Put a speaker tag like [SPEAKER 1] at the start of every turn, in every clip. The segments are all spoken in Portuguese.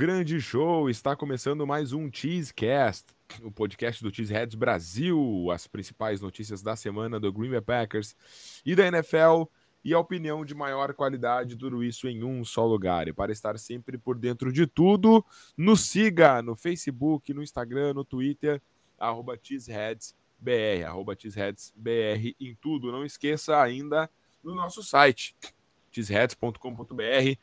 [SPEAKER 1] Grande show! Está começando mais um Cheesecast, o podcast do Cheeseheads Brasil, as principais notícias da semana do Green Bay Packers e da NFL e a opinião de maior qualidade, tudo isso em um só lugar. E para estar sempre por dentro de tudo, nos siga no Facebook, no Instagram, no Twitter, arroba cheeseheadsbr, arroba cheeseheadsbr em tudo. Não esqueça ainda no nosso site, cheeseheads.com.br,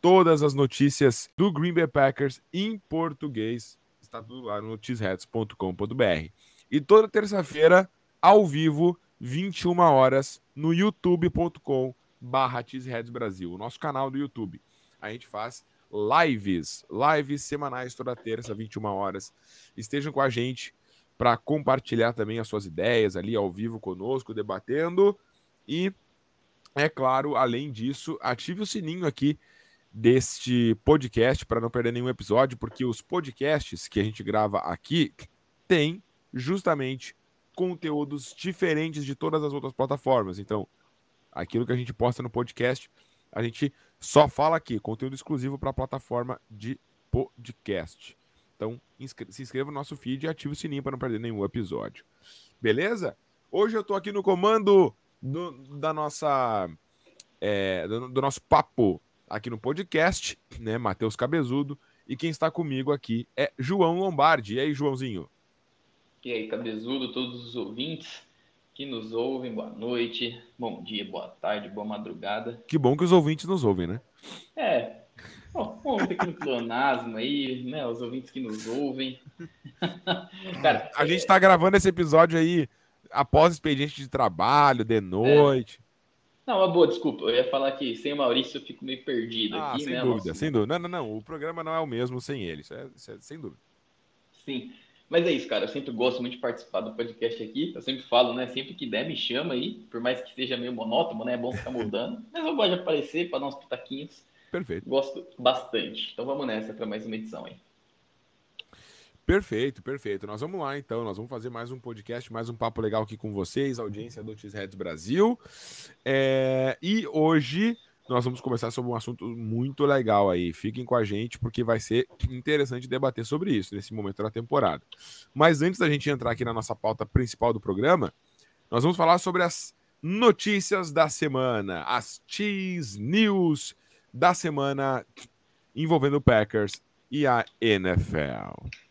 [SPEAKER 1] todas as notícias do Green Bay Packers em português. Está tudo lá no cheeseheads.com.br. E toda terça-feira, ao vivo, 21 horas, no youtube.com barra Brasil, o nosso canal do YouTube. A gente faz lives, lives semanais toda terça, 21 horas. Estejam com a gente para compartilhar também as suas ideias ali ao vivo conosco, debatendo. E, é claro, além disso, ative o sininho aqui deste podcast para não perder nenhum episódio, porque os podcasts que a gente grava aqui têm justamente conteúdos diferentes de todas as outras plataformas. Então, aquilo que a gente posta no podcast, a gente só fala aqui, conteúdo exclusivo para a plataforma de podcast. Então, se inscreva no nosso feed e ative o sininho para não perder nenhum episódio. Beleza? Hoje eu estou aqui no comando do, da nossa é, do, do, nosso papo aqui no podcast, né? Matheus Cabezudo. E quem está comigo aqui é João Lombardi. E aí, Joãozinho?
[SPEAKER 2] E aí, Cabezudo, todos os ouvintes que nos ouvem, boa noite, bom dia, boa tarde, boa madrugada.
[SPEAKER 1] Que bom que os ouvintes nos ouvem, né?
[SPEAKER 2] É. Bom, um pequeno pleonasmo aí, né? Os ouvintes que nos ouvem.
[SPEAKER 1] Cara, a é... gente está gravando esse episódio aí após expediente de trabalho, de noite. É.
[SPEAKER 2] Não, uma boa, desculpa. Eu ia falar que sem o Maurício eu fico meio perdido
[SPEAKER 1] ah,
[SPEAKER 2] aqui,
[SPEAKER 1] sem
[SPEAKER 2] né?
[SPEAKER 1] dúvida, sem dúvida. Não, não, não. O programa não é o mesmo sem ele. Isso é, isso é sem dúvida.
[SPEAKER 2] Sim. Mas é isso, cara. Eu sempre gosto muito de participar do podcast aqui. Eu sempre falo, né? Sempre que der, me chama aí. Por mais que seja meio monótono, né? É bom ficar mudando. Mas eu gosto de aparecer para dar uns pitaquinhos.
[SPEAKER 1] Perfeito.
[SPEAKER 2] Gosto bastante. Então vamos nessa para mais uma edição aí.
[SPEAKER 1] Perfeito, perfeito. Nós vamos lá então, nós vamos fazer mais um podcast, mais um papo legal aqui com vocês, audiência do X-Heads Brasil. É... E hoje nós vamos conversar sobre um assunto muito legal aí. Fiquem com a gente porque vai ser interessante debater sobre isso nesse momento da temporada. Mas antes da gente entrar aqui na nossa pauta principal do programa, nós vamos falar sobre as notícias da semana, as Cheese News da semana envolvendo o Packers e a NFL.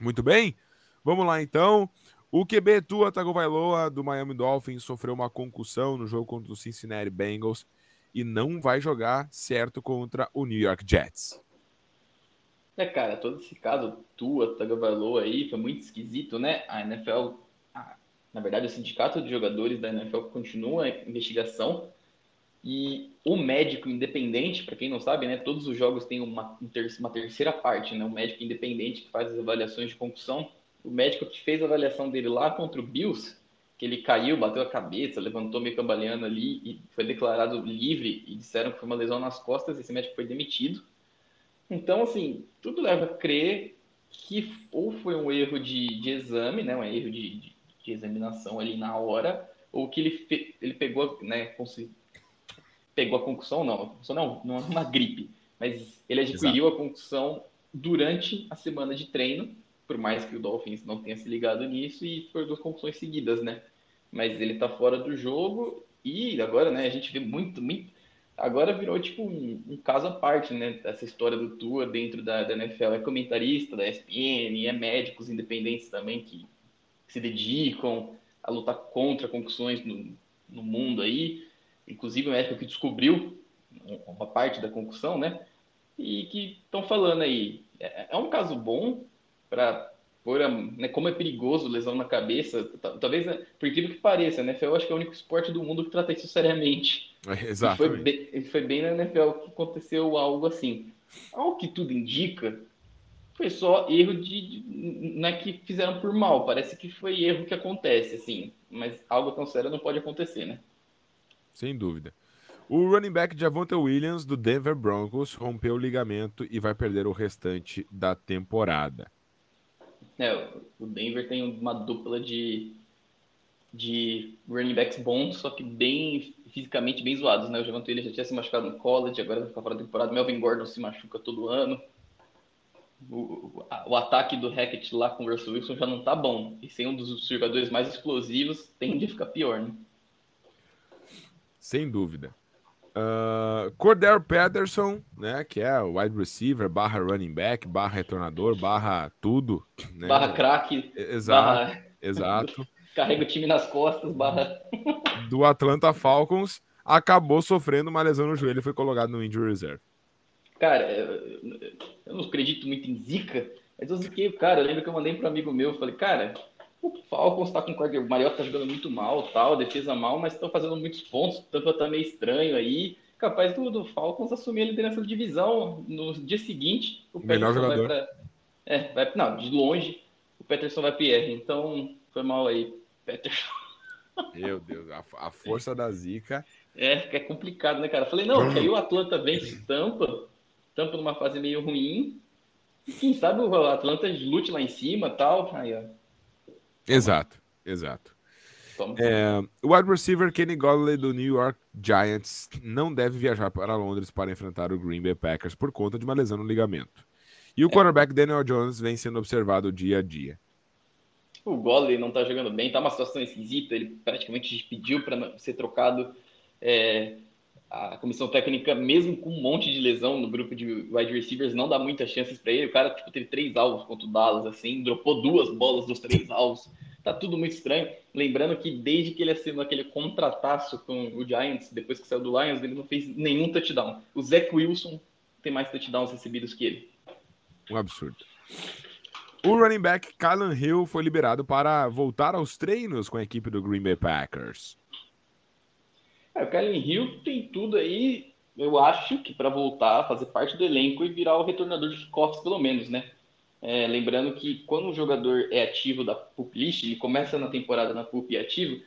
[SPEAKER 1] Muito bem? Vamos lá então. O QB Tua Tagovailoa do Miami Dolphins sofreu uma concussão no jogo contra o Cincinnati Bengals e não vai jogar certo contra o New York Jets.
[SPEAKER 2] É, cara, todo esse caso Tua Tagovailoa aí foi muito esquisito, né? A NFL, na verdade, o sindicato de jogadores da NFL continua a investigação e o médico independente, para quem não sabe, né, todos os jogos têm uma, uma terceira parte, né, um médico independente que faz as avaliações de concussão. O médico que fez a avaliação dele lá contra o Bills, que ele caiu, bateu a cabeça, levantou meio cambaleando ali e foi declarado livre e disseram que foi uma lesão nas costas, esse médico foi demitido. Então, assim, tudo leva a crer que ou foi um erro de, de exame, né, um erro de, de, de examinação ali na hora, ou que ele, ele pegou, né, pegou a concussão, não, a concussão não, não é uma gripe, mas ele adquiriu Exato. a concussão durante a semana de treino, por mais que o Dolphins não tenha se ligado nisso, e foi duas concussões seguidas, né? Mas ele tá fora do jogo e agora, né, a gente vê muito, muito agora virou tipo um, um, caso à parte, né? Essa história do Tua dentro da, da, NFL. É comentarista da ESPN, é médicos independentes também que, que se dedicam a lutar contra concussões no, no mundo aí inclusive o médico que descobriu uma parte da concussão, né? E que estão falando aí, é, é um caso bom para por né, como é perigoso lesão na cabeça, talvez, né, por incrível que pareça, a NFL acho que é o único esporte do mundo que trata isso seriamente.
[SPEAKER 1] É, exato.
[SPEAKER 2] Foi bem, foi bem na NFL que aconteceu algo assim. Ao que tudo indica, foi só erro de, de, não é que fizeram por mal, parece que foi erro que acontece, assim, mas algo tão sério não pode acontecer, né?
[SPEAKER 1] Sem dúvida. O running back Javonte Williams, do Denver Broncos, rompeu o ligamento e vai perder o restante da temporada.
[SPEAKER 2] É, o Denver tem uma dupla de, de running backs bons, só que bem fisicamente bem zoados, né? O Javonte Williams já tinha se machucado no college, agora vai ficar fora da temporada. Melvin Gordon se machuca todo ano. o, o, ataque do Hackett lá com o Russell Wilson já não tá bom. E sem um dos jogadores mais explosivos, tende a ficar pior, né?
[SPEAKER 1] Sem dúvida. Uh, Cordell Patterson, né, que é wide receiver, barra running back, barra retornador, barra tudo. Né?
[SPEAKER 2] Barra craque.
[SPEAKER 1] Exato, barra... exato.
[SPEAKER 2] Carrega o time nas costas, barra...
[SPEAKER 1] Do Atlanta Falcons, acabou sofrendo uma lesão no joelho e foi colocado no injury reserve.
[SPEAKER 2] Cara, eu não acredito muito em zica, mas eu ziquei o cara. Eu lembro que eu mandei para um amigo meu, falei, cara, o Falcons tá com o Mariota tá jogando muito mal, tal, defesa mal, mas estão fazendo muitos pontos, o Tampa tá meio estranho aí. Capaz do, do Falcons assumir a liderança da divisão no dia seguinte.
[SPEAKER 1] O Melhor jogador.
[SPEAKER 2] Vai pra, é, vai, não, de longe, o Peterson vai PR. Então, foi mal aí, Peterson.
[SPEAKER 1] Meu Deus, a, a força da zica.
[SPEAKER 2] É, é complicado, né, cara? Falei, não, que aí o Atlanta vence Tampa, Tampa numa fase meio ruim, e quem sabe o Atlanta lute lá em cima tal. Aí, ó.
[SPEAKER 1] Exato, exato. É, o wide receiver Kenny Golladay do New York Giants não deve viajar para Londres para enfrentar o Green Bay Packers por conta de uma lesão no ligamento. E o é. quarterback Daniel Jones vem sendo observado dia a dia.
[SPEAKER 2] O Golladay não está jogando bem, tá uma situação esquisita. Ele praticamente pediu para ser trocado. É, a comissão técnica, mesmo com um monte de lesão no grupo de wide receivers, não dá muitas chances para ele. O cara tipo, teve três alvos contra o Dallas, assim, dropou duas bolas dos três alvos. Tá tudo muito estranho. Lembrando que desde que ele assinou aquele contrataço com o Giants, depois que saiu do Lions, ele não fez nenhum touchdown. O Zach Wilson tem mais touchdowns recebidos que ele.
[SPEAKER 1] Um absurdo. O running back Kylan Hill foi liberado para voltar aos treinos com a equipe do Green Bay Packers.
[SPEAKER 2] É, o Kellen Hill tem tudo aí, eu acho que para voltar, fazer parte do elenco e virar o retornador de kickoffs, pelo menos, né? É, lembrando que quando o jogador é ativo da PUP List, ele começa na temporada na PUP ativo,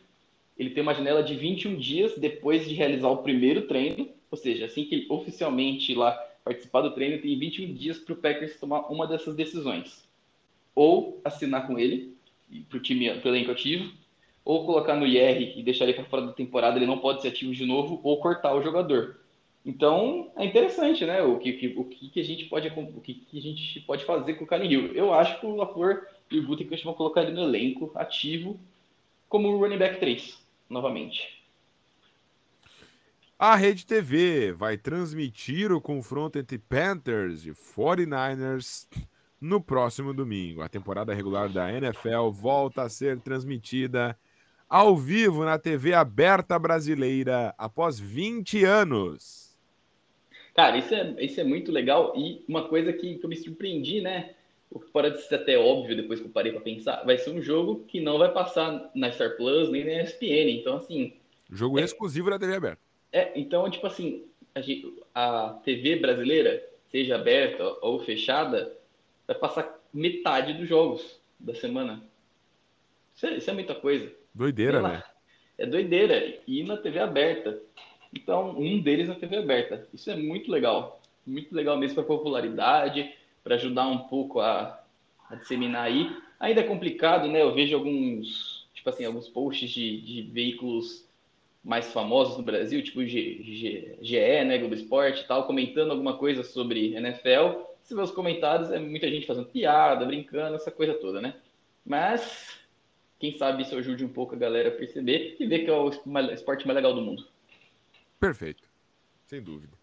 [SPEAKER 2] ele tem uma janela de 21 dias depois de realizar o primeiro treino, ou seja, assim que ele oficialmente lá participar do treino, tem 21 dias para o Packers tomar uma dessas decisões. Ou assinar com ele, para o time, para o elenco ativo, ou colocar no IR e deixar ele para fora da temporada, ele não pode ser ativo de novo, ou cortar o jogador. Então, é interessante, né? O que, o que, a gente pode o que, que a gente pode fazer com o Karen Hill. Eu acho que o LaFleur e o Gutekunst vão colocar ele no elenco ativo como running back 3, novamente.
[SPEAKER 1] A Rede TV vai transmitir o confronto entre Panthers e 49ers no próximo domingo. A temporada regular da NFL volta a ser transmitida ao vivo na TV aberta brasileira após 20 anos.
[SPEAKER 2] Cara, isso é, isso é muito legal e uma coisa que, que eu me surpreendi, né? O que pode ser até óbvio depois que eu parei para pensar, vai ser um jogo que não vai passar na Star Plus nem na ESPN. Então, assim.
[SPEAKER 1] Jogo é, exclusivo da TV aberta.
[SPEAKER 2] É, então, tipo assim, a, gente, a TV brasileira, seja aberta ou fechada, vai passar metade dos jogos da semana. Isso é, isso é muita coisa.
[SPEAKER 1] Doideira, né?
[SPEAKER 2] É doideira. E na TV aberta. Então, um deles na TV aberta. Isso é muito legal. Muito legal mesmo para popularidade, para ajudar um pouco a, a, disseminar aí. Ainda é complicado, né? Eu vejo alguns, tipo assim, alguns posts de, de veículos mais famosos no Brasil, tipo G, G, GE, né, Globo Esporte e tal, comentando alguma coisa sobre NFL. Se vê os comentários, é muita gente fazendo piada, brincando, essa coisa toda, né? Mas quem sabe isso ajude um pouco a galera a perceber e ver que é o esporte mais legal do mundo.
[SPEAKER 1] Perfeito, sem dúvida.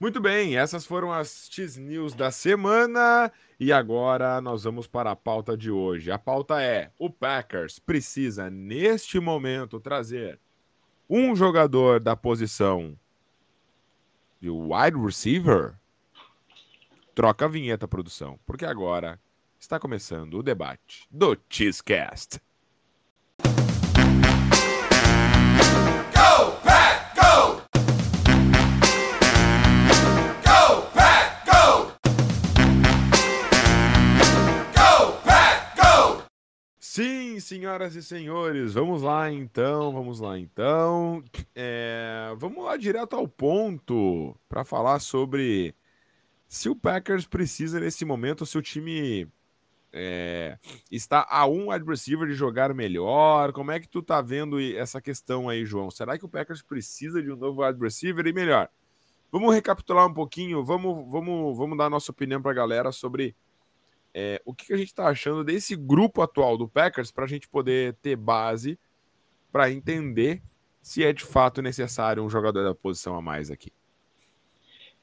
[SPEAKER 1] Muito bem, essas foram as X-News da semana e agora nós vamos para a pauta de hoje. A pauta é: o Packers precisa, neste momento, trazer um jogador da posição de wide receiver. Troca a vinheta, produção, porque agora está começando o debate do Cheesecast. Go, Pack, go! Go, Pack, go! Go, Pack, go! Sim, senhoras e senhores, vamos lá então, vamos lá então. É, vamos lá direto ao ponto para falar sobre se o Packers precisa nesse momento, se o time é, está a um wide receiver de jogar melhor. Como é que tu tá vendo essa questão aí, João? Será que o Packers precisa de um novo wide receiver e melhor? Vamos recapitular um pouquinho, vamos, vamos, vamos dar nossa opinião para a galera sobre é, o que a gente está achando desse grupo atual do Packers para a gente poder ter base para entender se é de fato necessário um jogador da posição a mais aqui.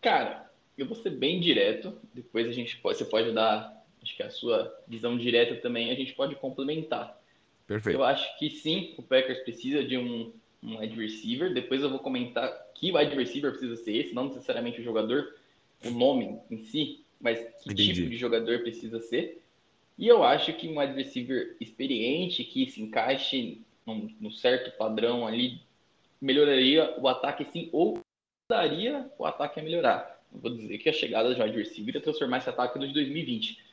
[SPEAKER 2] Cara, eu vou ser bem direto, depois a gente pode, você pode dar, acho que a sua visão direta também, a gente pode complementar.
[SPEAKER 1] Perfeito.
[SPEAKER 2] Eu acho que sim, o Packers precisa de um, um wide receiver, depois eu vou comentar que wide receiver precisa ser esse, não necessariamente o jogador, o nome em si, mas que Entendi. tipo de jogador precisa ser. E eu acho que um wide receiver experiente, que se encaixe num, num certo padrão ali, melhoraria o ataque sim, ou daria o ataque a melhorar. Vou dizer que a chegada de wide receiver ia transformar esse ataque no de 2020.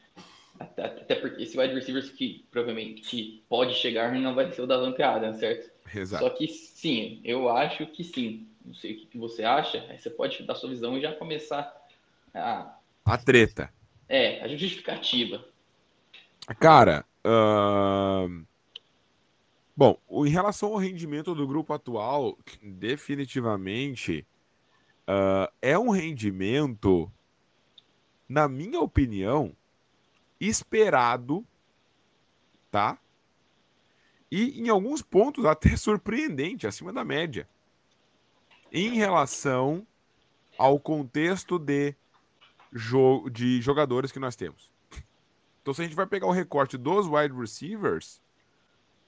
[SPEAKER 2] Até, até porque esse wide receiver que provavelmente que pode chegar não vai ser o da Adams, certo?
[SPEAKER 1] Exato.
[SPEAKER 2] Só que sim, eu acho que sim. Não sei o que, que você acha, aí você pode dar sua visão e já começar a
[SPEAKER 1] a treta.
[SPEAKER 2] É, a justificativa.
[SPEAKER 1] Cara, uh... bom, em relação ao rendimento do grupo atual, definitivamente uh, é um rendimento, na minha opinião, esperado, tá? E em alguns pontos até surpreendente, acima da média, em relação ao contexto de jo de jogadores que nós temos. Então, se a gente vai pegar o recorte dos wide receivers,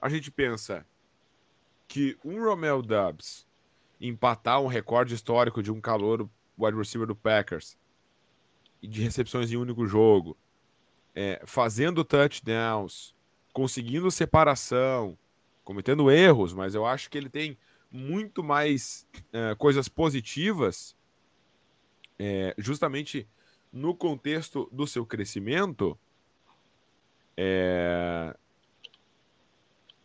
[SPEAKER 1] a gente pensa que um Romel Dubs empatar um recorde histórico de um calor wide receiver do Packers e de recepções em um único jogo, é, fazendo touchdowns, conseguindo separação, cometendo erros, mas eu acho que ele tem muito mais é, coisas positivas, é, justamente no contexto do seu crescimento, é...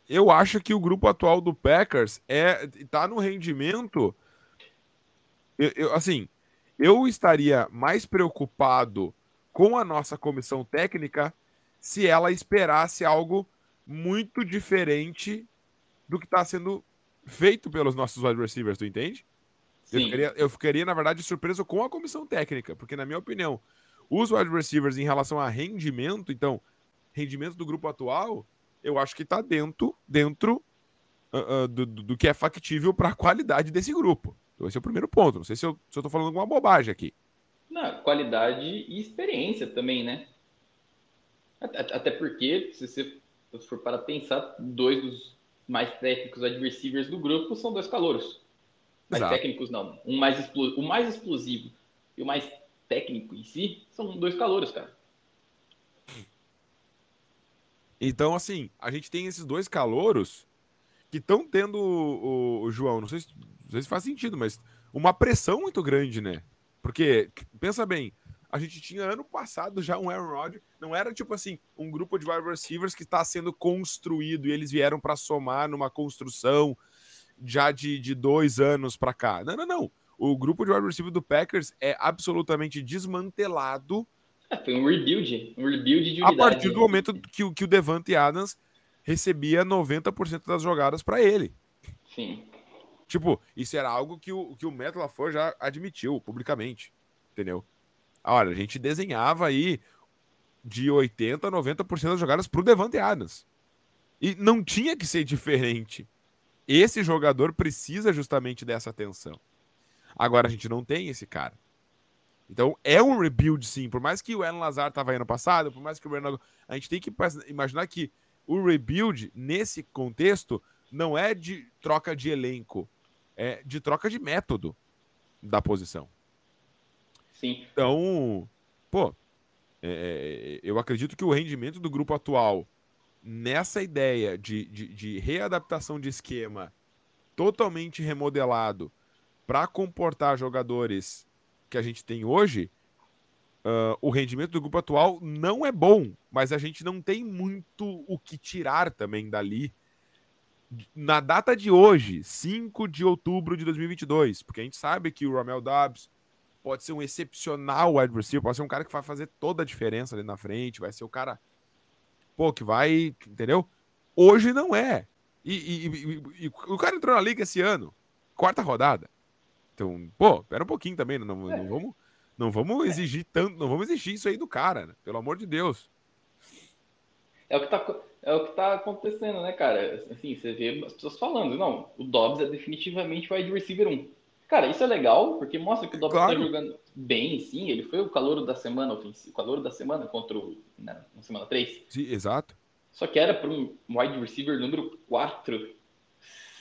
[SPEAKER 1] eu acho que o grupo atual do Packers é está no rendimento. Eu, eu, assim, eu estaria mais preocupado com a nossa comissão técnica se ela esperasse algo muito diferente do que está sendo feito pelos nossos wide receivers, tu entende? Eu ficaria, eu ficaria, na verdade, surpreso com a comissão técnica, porque, na minha opinião, os wide receivers em relação a rendimento, então, rendimento do grupo atual, eu acho que está dentro, dentro uh, uh, do, do, que é factível para a qualidade desse grupo. Então, esse é o primeiro ponto. Não sei se eu estou falando alguma bobagem aqui.
[SPEAKER 2] Não, qualidade e experiência também, né? Até, porque, se você for para pensar, dois dos mais técnicos adversários do grupo são dois calouros mais Exato. técnicos não. Um mais o mais explosivo e o mais técnico em si são dois calouros, cara.
[SPEAKER 1] Então, assim, a gente tem esses dois calouros que estão tendo, o, o, João, não sei, se, não sei se faz sentido, mas uma pressão muito grande, né? Porque, pensa bem, a gente tinha ano passado já um Aaron Rodgers, não era tipo assim, um grupo de wide receivers que está sendo construído e eles vieram para somar numa construção já de, de dois anos para cá. Não, não, não. O grupo de wide receiver do Packers é absolutamente desmantelado.
[SPEAKER 2] É, foi um rebuild, um rebuild de unidade.
[SPEAKER 1] A partir do momento que, que o Devante Adams recebia 90% das jogadas para ele.
[SPEAKER 2] Sim.
[SPEAKER 1] Tipo, isso era algo que o, que o Matt LaFleur já admitiu publicamente, entendeu? Olha, a gente desenhava aí de 80% a 90% das jogadas pro Devante Adams. E não tinha que ser diferente. Esse jogador precisa justamente dessa atenção. Agora a gente não tem esse cara. Então é um rebuild sim. Por mais que o Alan Lazar estava aí no passado, por mais que o Bernardo. A gente tem que imaginar que o rebuild, nesse contexto, não é de troca de elenco, é de troca de método da posição.
[SPEAKER 2] Sim.
[SPEAKER 1] Então, pô, é, eu acredito que o rendimento do grupo atual nessa ideia de, de, de readaptação de esquema totalmente remodelado para comportar jogadores que a gente tem hoje, uh, o rendimento do grupo atual não é bom, mas a gente não tem muito o que tirar também dali. Na data de hoje, 5 de outubro de 2022, porque a gente sabe que o Romel Dobbs pode ser um excepcional wide receiver, pode ser um cara que vai fazer toda a diferença ali na frente, vai ser o cara pô, que vai, entendeu? Hoje não é. E, e, e, e, o cara entrou na liga esse ano, quarta rodada, Então, pô, pera um pouquinho também, não, não, é. vamos, não vamos exigir tanto, não vamos exigir isso aí do cara, né? pelo amor de Deus.
[SPEAKER 2] É o que tá, é o que tá acontecendo, né, cara? Assim, você vê as pessoas falando, não, o Dobbs é definitivamente o wide receiver 1. Cara, isso é legal, porque mostra que o Dobbs tá claro. tá jogando bem, sim. Ele foi o calor da semana o calor da semana contra o. Né, na semana 3.
[SPEAKER 1] Sim, exato.
[SPEAKER 2] Só que era para um wide receiver número 4.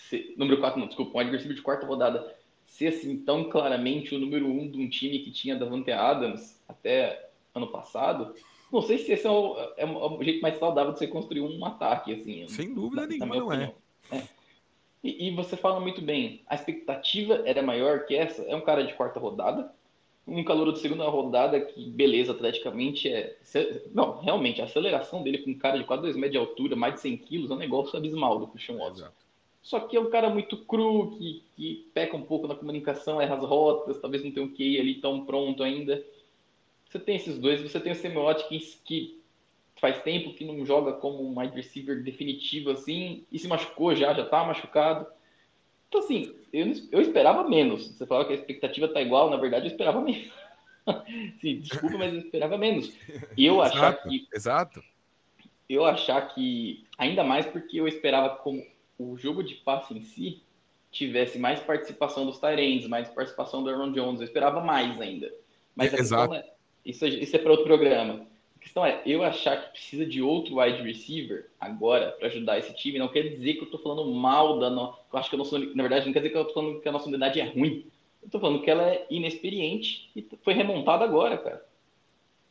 [SPEAKER 2] Se, número 4, não, desculpa, um wide receiver de quarta rodada. Ser assim tão claramente o número 1 de um time que tinha Davante Adams até ano passado. Não sei se esse é o, é o jeito mais saudável de você construir um ataque, assim.
[SPEAKER 1] Sem dúvida na, nenhuma, na não é. é.
[SPEAKER 2] E, e, você fala muito bem, a expectativa era maior que essa. É um cara de quarta rodada, um calor de segunda rodada que, beleza, atleticamente é. Não, realmente, a aceleração dele com um cara de quase 2 metros de altura, mais de 100 quilos, é um negócio abismal do Christian Watson. Só que é um cara muito cru, que, que peca um pouco na comunicação, erra as rotas, talvez não tenha um QI ali tão pronto ainda. Você tem esses dois, você tem o Semiotic que faz tempo que não joga como um wide receiver definitivo assim, e se machucou já, já tá machucado. Então, assim, eu, eu esperava menos. Você falava que a expectativa tá igual, na verdade eu esperava menos. Sim, desculpa, mas eu esperava menos. E eu exato, achar que.
[SPEAKER 1] Exato.
[SPEAKER 2] Eu achar que. Ainda mais porque eu esperava como o jogo de passe em si tivesse mais participação dos Tyrands, mais participação do Aaron Jones. Eu esperava mais ainda. Mas a Exato. É, isso, isso é para outro programa. A questão é, eu achar que precisa de outro wide receiver agora para ajudar esse time, não quer dizer que eu estou falando mal da no... Eu acho que a nossa, na verdade, não quer dizer que eu estou falando que a nossa unidade é ruim. Eu estou falando que ela é inexperiente e foi remontada agora, cara.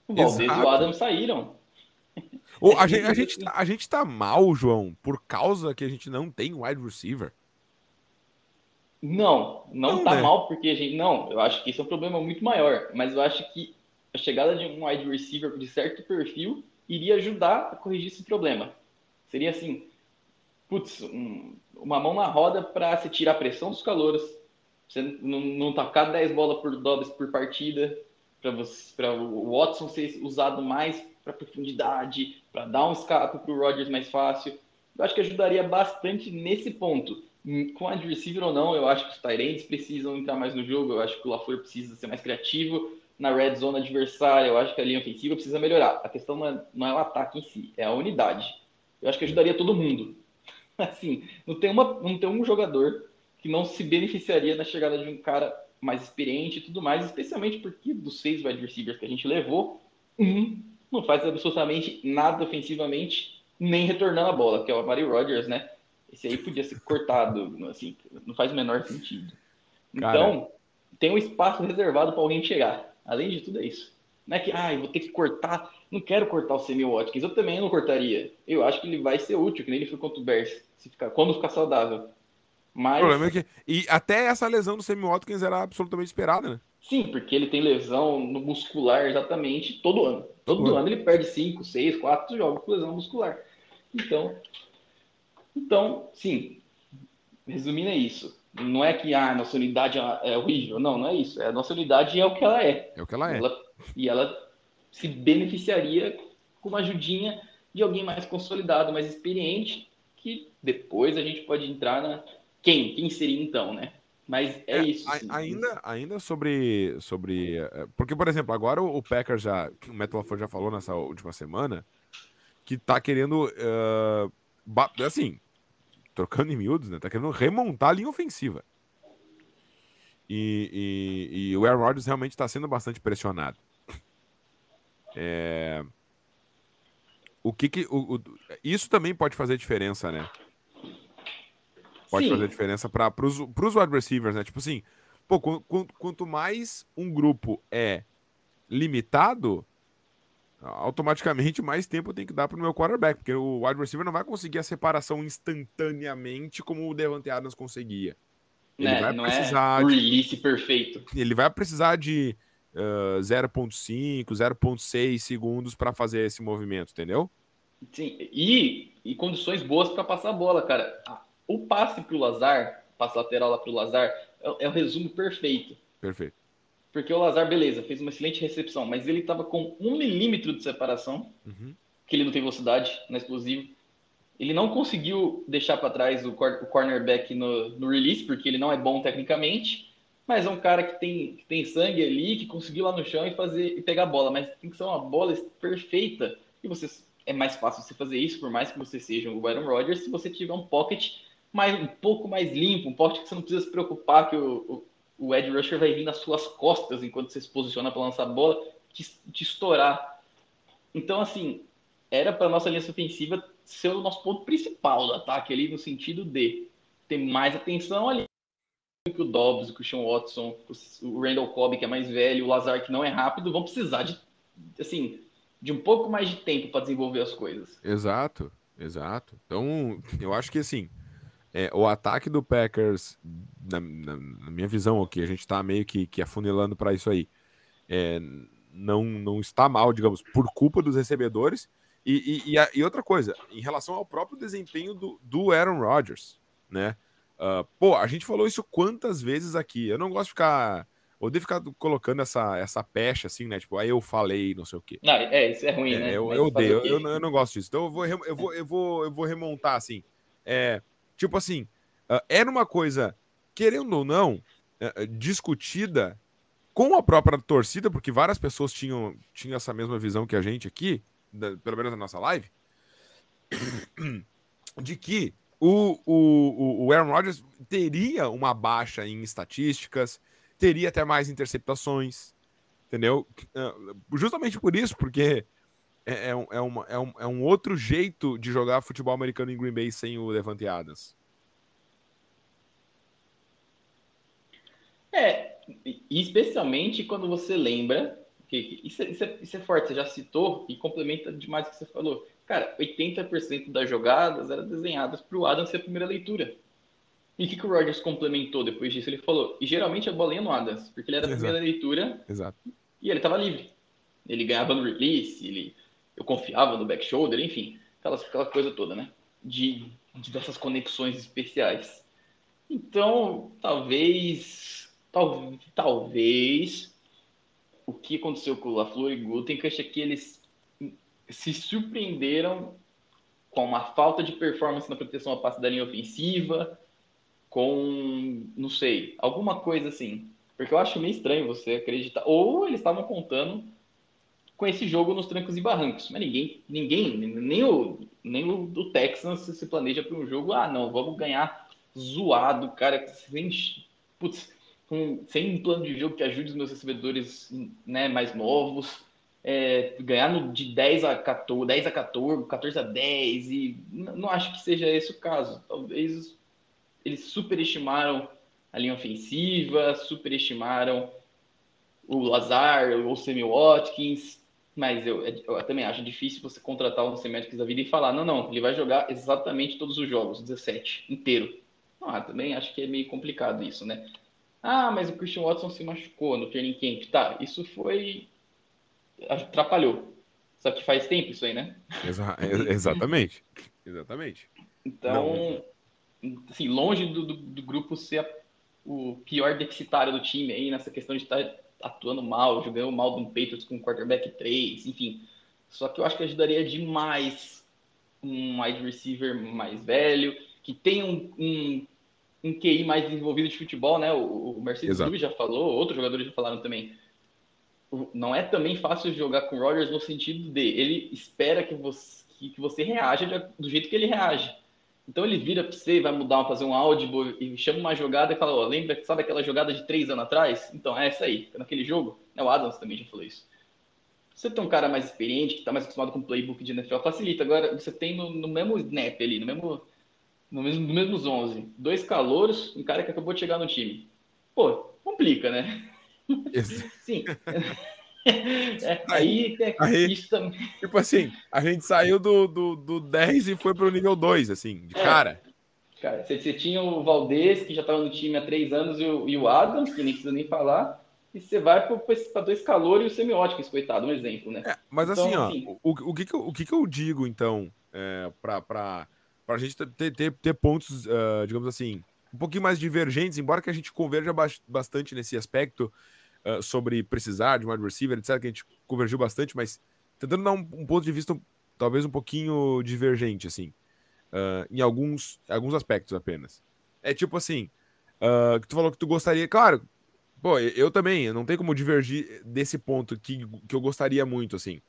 [SPEAKER 2] O Valdez e o Adam saíram.
[SPEAKER 1] A, gente, a, gente, tá, a gente tá mal, João, por causa que a gente não tem wide receiver.
[SPEAKER 2] Não, não, não tá né? mal porque a gente. Não, eu acho que isso é um problema muito maior. Mas eu acho que a chegada de um wide receiver de certo perfil iria ajudar a corrigir esse problema. Seria assim, putz, um, uma mão na roda para se tirar a pressão dos calouros, você não, não tacar 10 bolas por Dobbs por partida, para o Watson ser usado mais para profundidade, para dar um escape para o Rodgers mais fácil. Eu acho que ajudaria bastante nesse ponto. Com a receiver ou não, eu acho que os Tyrants precisam entrar mais no jogo, eu acho que o LaFleur precisa ser mais criativo, na red zone adversária, eu acho que a linha ofensiva precisa melhorar. A questão não é, não é o ataque em si, é a unidade. Eu acho que ajudaria todo mundo. Assim, não tem, uma, não tem um jogador que não se beneficiaria na chegada de um cara mais experiente e tudo mais, especialmente porque dos seis wide receivers que a gente levou, um não faz absolutamente nada ofensivamente, nem retornando a bola, que é o Amari Rodgers, né? Esse aí podia ser cortado, assim, não faz o menor sentido. Então, Cara. tem um espaço reservado para alguém chegar. Além de tudo, é isso. Não é que, ah, eu vou ter que cortar. Não quero cortar o Semi Watkins. Eu também não cortaria. Eu acho que ele vai ser útil, que nem ele foi contra o Bears, se ficar, quando ficar saudável. Mas... O problema é
[SPEAKER 1] que. E até essa lesão do Semi Watkins era absolutamente esperada, né?
[SPEAKER 2] Sim, porque ele tem lesão no muscular exatamente todo ano. Todo, todo ano. ano ele perde 5, 6, 4 jogos com lesão muscular. Então, então, sim, resumindo é isso. Não é que ah, a nossa unidade é horrível. Não, não é isso. É a nossa unidade é o que ela é.
[SPEAKER 1] É o que ela é.
[SPEAKER 2] Ela, e ela se beneficiaria com uma ajudinha de alguém mais consolidado, mais experiente, que depois a gente pode entrar na. Quem? Quem seria então, né? Mas é, é isso. Sim.
[SPEAKER 1] Ainda, ainda sobre, sobre. Eh, porque, por exemplo, agora o Packers já. O Metal LaFleur já falou nessa última semana que tá querendo. Uh, assim, trocando em miúdos, né? Tá querendo remontar a linha ofensiva. E, e, e o Aaron Rodgers realmente está sendo bastante pressionado. É... O que que. O, o... Isso também pode fazer diferença, né? Pode Sim. fazer diferença para os wide receivers, né? Tipo assim, pô, quanto, quanto mais um grupo é limitado, automaticamente mais tempo tem que dar para o meu quarterback, porque o wide receiver não vai conseguir a separação instantaneamente como o Devante Adams conseguia.
[SPEAKER 2] Ele né, vai é precisar é de, release perfeito.
[SPEAKER 1] Ele vai precisar de uh, 0.5, 0.6 segundos para fazer esse movimento, entendeu?
[SPEAKER 2] Sim, e, e condições boas para passar a bola, cara. O passe para o Lazar, passe lateral lá para o Lazar, é, é o resumo perfeito.
[SPEAKER 1] Perfeito.
[SPEAKER 2] Porque o Lazar, beleza, fez uma excelente recepção, mas ele estava com um milímetro de separação, uhum. que ele não tem velocidade na explosivo. Ele não conseguiu deixar para trás o, cornerback no, no, release, porque ele não é bom tecnicamente. mas é um cara que tem, que tem sangue ali, que conseguiu lá no chão e fazer e pegar a bola, mas tem que ser uma bola perfeita. E você é mais fácil você fazer isso, por mais que você seja o Aaron Rodgers, se você tiver um pocket mais, um pouco mais limpo, um pocket que você não precisa se preocupar que o, o, o Ed Rusher vai vir nas suas costas enquanto você se posiciona para lançar a bola, te, te estourar. Então, assim, era para nossa linha ofensiva ser o nosso ponto principal do ataque ali, no sentido de ter mais atenção ali que o Dobbs, que o Sean Watson, o Randall Cobb, que é mais velho, o Lazar, que não é rápido, vão precisar de, assim, de um pouco mais de tempo para desenvolver as coisas.
[SPEAKER 1] Exato, exato. Então, eu acho que, assim, é, o ataque do Packers, na, na, na minha visão aqui, a gente está meio que, que afunilando para isso aí, é, não, não está mal, digamos, por culpa dos recebedores. E, e, e, a, e outra coisa, em relação ao próprio desempenho do, do Aaron Rodgers, né? Uh, pô, a gente falou isso quantas vezes aqui. Eu não gosto de ficar. Odeio ficar colocando essa, essa pecha assim, né? Tipo, aí eu falei, não sei o quê.
[SPEAKER 2] Não, é, isso é ruim, é,
[SPEAKER 1] né? Eu, eu odeio, eu, eu, não gosto disso. Então eu vou, eu vou, eu vou, eu vou remontar assim. É, tipo assim, uh, era uma coisa, querendo ou não, uh, discutida com a própria torcida, porque várias pessoas tinham, tinham essa mesma visão que a gente aqui, da, pelo menos na nossa live, de que o, o, o Aaron Rodgers teria uma baixa em estatísticas, teria até mais interceptações, entendeu? Ah, justamente por isso, porque é, é, é, uma, é, um, é um outro jeito de jogar futebol americano em Green Bay sem o Levante Adams.
[SPEAKER 2] É, especialmente quando você lembra que isso, é, isso, é, isso é forte, você já citou e complementa demais o que você falou. Cara, 80% das jogadas eram desenhadas para o Adams ser a primeira leitura. E o que, que o Rogers complementou depois disso? Ele falou, e geralmente a bola ia no Adams, porque ele era a Exato. primeira leitura
[SPEAKER 1] Exato.
[SPEAKER 2] e ele estava livre. Ele ganhava no release, ele, eu confiava no back shoulder, enfim, aquela, aquela coisa toda, né? De, de dessas conexões especiais. Então, talvez, tal, talvez, o que aconteceu com o LaFleur e Gutenkast é que eles se surpreenderam com uma falta de performance na proteção a passe da linha ofensiva, com, não sei, alguma coisa assim. Porque eu acho meio estranho você acreditar. Ou eles estavam contando com esse jogo nos trancos e barrancos. Mas ninguém, ninguém, nem o, nem o do Texans se planeja para um jogo. Ah, não, vamos ganhar zoado, cara, sem, putz, com, sem um plano de jogo que ajude os meus recebedores né, mais novos é, ganhar no, de 10 a 14, 10 a 14, 14 a 10, e não acho que seja esse o caso. Talvez eles superestimaram a linha ofensiva, superestimaram o Lazar, o Sammy Watkins, mas eu, eu, também acho difícil você contratar um Watkins da vida e falar, não, não, ele vai jogar exatamente todos os jogos, 17, inteiro. Ah, também acho que é meio complicado isso, né? Ah, mas o Christian Watson se machucou no training camp. Tá, isso foi atrapalhou. Só que faz tempo isso aí, né?
[SPEAKER 1] Exa exatamente. Exatamente.
[SPEAKER 2] Então, Não. assim, longe do, do, do, grupo ser o pior deficitário do time aí nessa questão de estar atuando mal, jogando mal do Patriots com quarterback 3, enfim. Só que eu acho que ajudaria demais um wide receiver mais velho, que tem um, um, um QI mais desenvolvido de futebol, né? O, o Mercedes já falou, outros jogadores já falaram também não é também fácil jogar com o Rodgers no sentido de ele espera que você, que, que você reaja do jeito que ele reage. Então ele vira para você, vai mudar, fazer um áudio e chama uma jogada e fala, ó, lembra, sabe aquela jogada de três anos atrás? Então, é essa aí, naquele jogo. É, o Adams também já falou isso. Você tem um cara mais experiente, que está mais acostumado com playbook de NFL, facilita. Agora, você tem no, no mesmo snap ali, no mesmo, no mesmo, no mesmos 11, dois calouros, um cara que acabou de chegar no time. Pô, complica, né? Sim. É, aí,
[SPEAKER 1] aí, isso também. Tipo assim, a gente saiu do, do, do 10 e foi pro nível 2, assim, de é. cara.
[SPEAKER 2] Cara, você, você, tinha o Valdez, que já estava no time há três anos, e o, e o Adams, que nem precisa nem falar, e você vai para dois calores e o semióticos, coitado, um exemplo, né?
[SPEAKER 1] É, mas então, assim, ó, assim... O, o, que que eu, o que que eu digo, então, é, para a gente ter, ter, ter pontos, uh, digamos assim, um pouquinho mais divergentes, embora que a gente converja bastante nesse aspecto, uh, sobre precisar de um wide receiver, etc., que a gente convergiu bastante, mas tentando dar um, um ponto de vista talvez um pouquinho divergente, assim, uh, em alguns, alguns aspectos apenas. É tipo assim, uh, que tu falou que tu gostaria, claro, Pô, eu também, não tem como divergir desse ponto que, que eu gostaria muito, assim.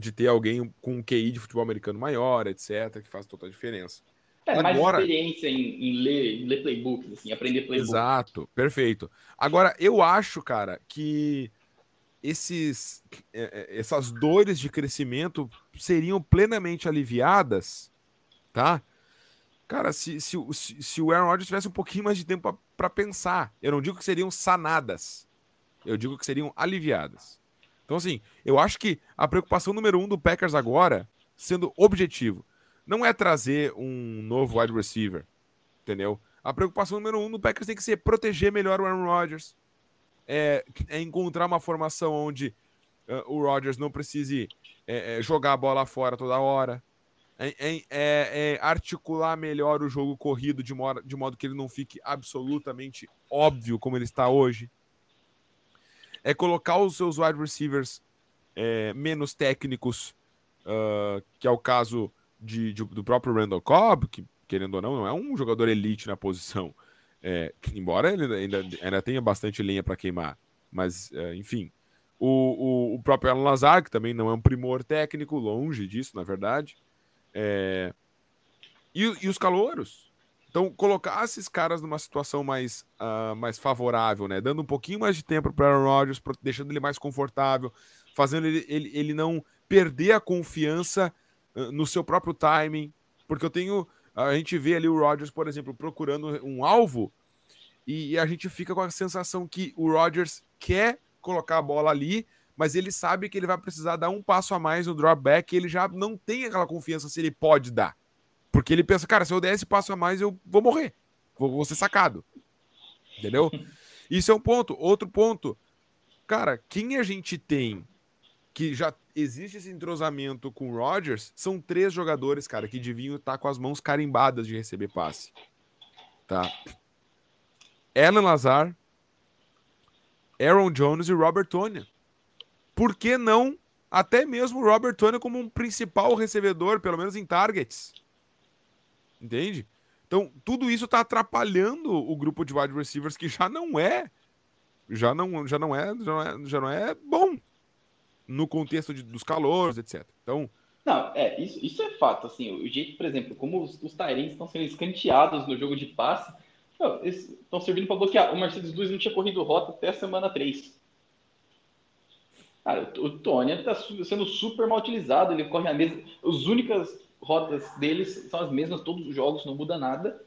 [SPEAKER 1] De ter alguém com um QI de futebol americano maior, etc., que faz toda a diferença.
[SPEAKER 2] É, Agora, mais experiência em, em, ler, em ler playbooks, assim, aprender playbooks.
[SPEAKER 1] Exato, perfeito. Agora, eu acho, cara, que esses, é, é, essas dores de crescimento seriam plenamente aliviadas, tá? Cara, se, se, se, se o Aaron Rodgers tivesse um pouquinho mais de tempo para pensar, eu não digo que seriam sanadas, eu digo que seriam aliviadas. Então, assim, eu acho que a preocupação número um do Packers agora, sendo objetivo, não é trazer um novo wide receiver, entendeu? A preocupação número um do Packers tem que ser proteger melhor o Aaron Rodgers, é, é encontrar uma formação onde uh, o Rodgers não precise é, é, jogar a bola fora toda hora, é, é, é, articular melhor o jogo corrido de modo, de modo que ele não fique absolutamente óbvio como ele está hoje. É colocar os seus wide receivers menos técnicos, uh, que é o caso de, de, do próprio Randall Cobb, que querendo ou não, não é um jogador elite na posição. É, embora ele ainda, ainda tenha bastante lenha para queimar. Mas, é, enfim. O, o, o, próprio Alan Lazar, que também não é um primor técnico, longe disso, na verdade. É... E, e, os calouros. Então, colocar esses caras numa situação mais, uh, mais favorável, né? Dando um pouquinho mais de tempo para Aaron Rodgers, deixando ele mais confortável, fazendo ele, ele, ele não perder a confiança no seu próprio timing, porque eu tenho. A gente vê ali o Rodgers, por exemplo, procurando um alvo e, a gente fica com a sensação que o Rodgers quer colocar a bola ali, mas ele sabe que ele vai precisar dar um passo a mais no dropback e ele já não tem aquela confiança se ele pode dar. Porque ele pensa, cara, se eu der esse passo a mais, eu vou morrer. Vou, vou ser sacado. Entendeu? Isso é um ponto. Outro ponto. Cara, quem a gente tem que já existe esse entrosamento com o Rodgers, são três jogadores, cara, que deviam estar com as mãos carimbadas de receber passe. Tá? Alan Lazar, Aaron Jones e Robert Tony. Por que não até mesmo o Robert Tony como um principal recebedor, pelo menos em targets? Entende? Então, tudo isso está atrapalhando o grupo de wide receivers que já não é já não, já não é já não é, já não é bom no contexto de, dos calores, etc. Então.
[SPEAKER 2] Não, é, isso, isso é fato. Assim, o jeito, por exemplo, como os, os estão sendo escanteados no jogo de passe, estão servindo para bloquear. O Mercedes Lewis não tinha corrido rota até a semana 3. Cara, o, o Tony está sendo super mal utilizado, ele corre a mesma. As únicas rotas deles são as mesmas, todos os jogos, não muda nada.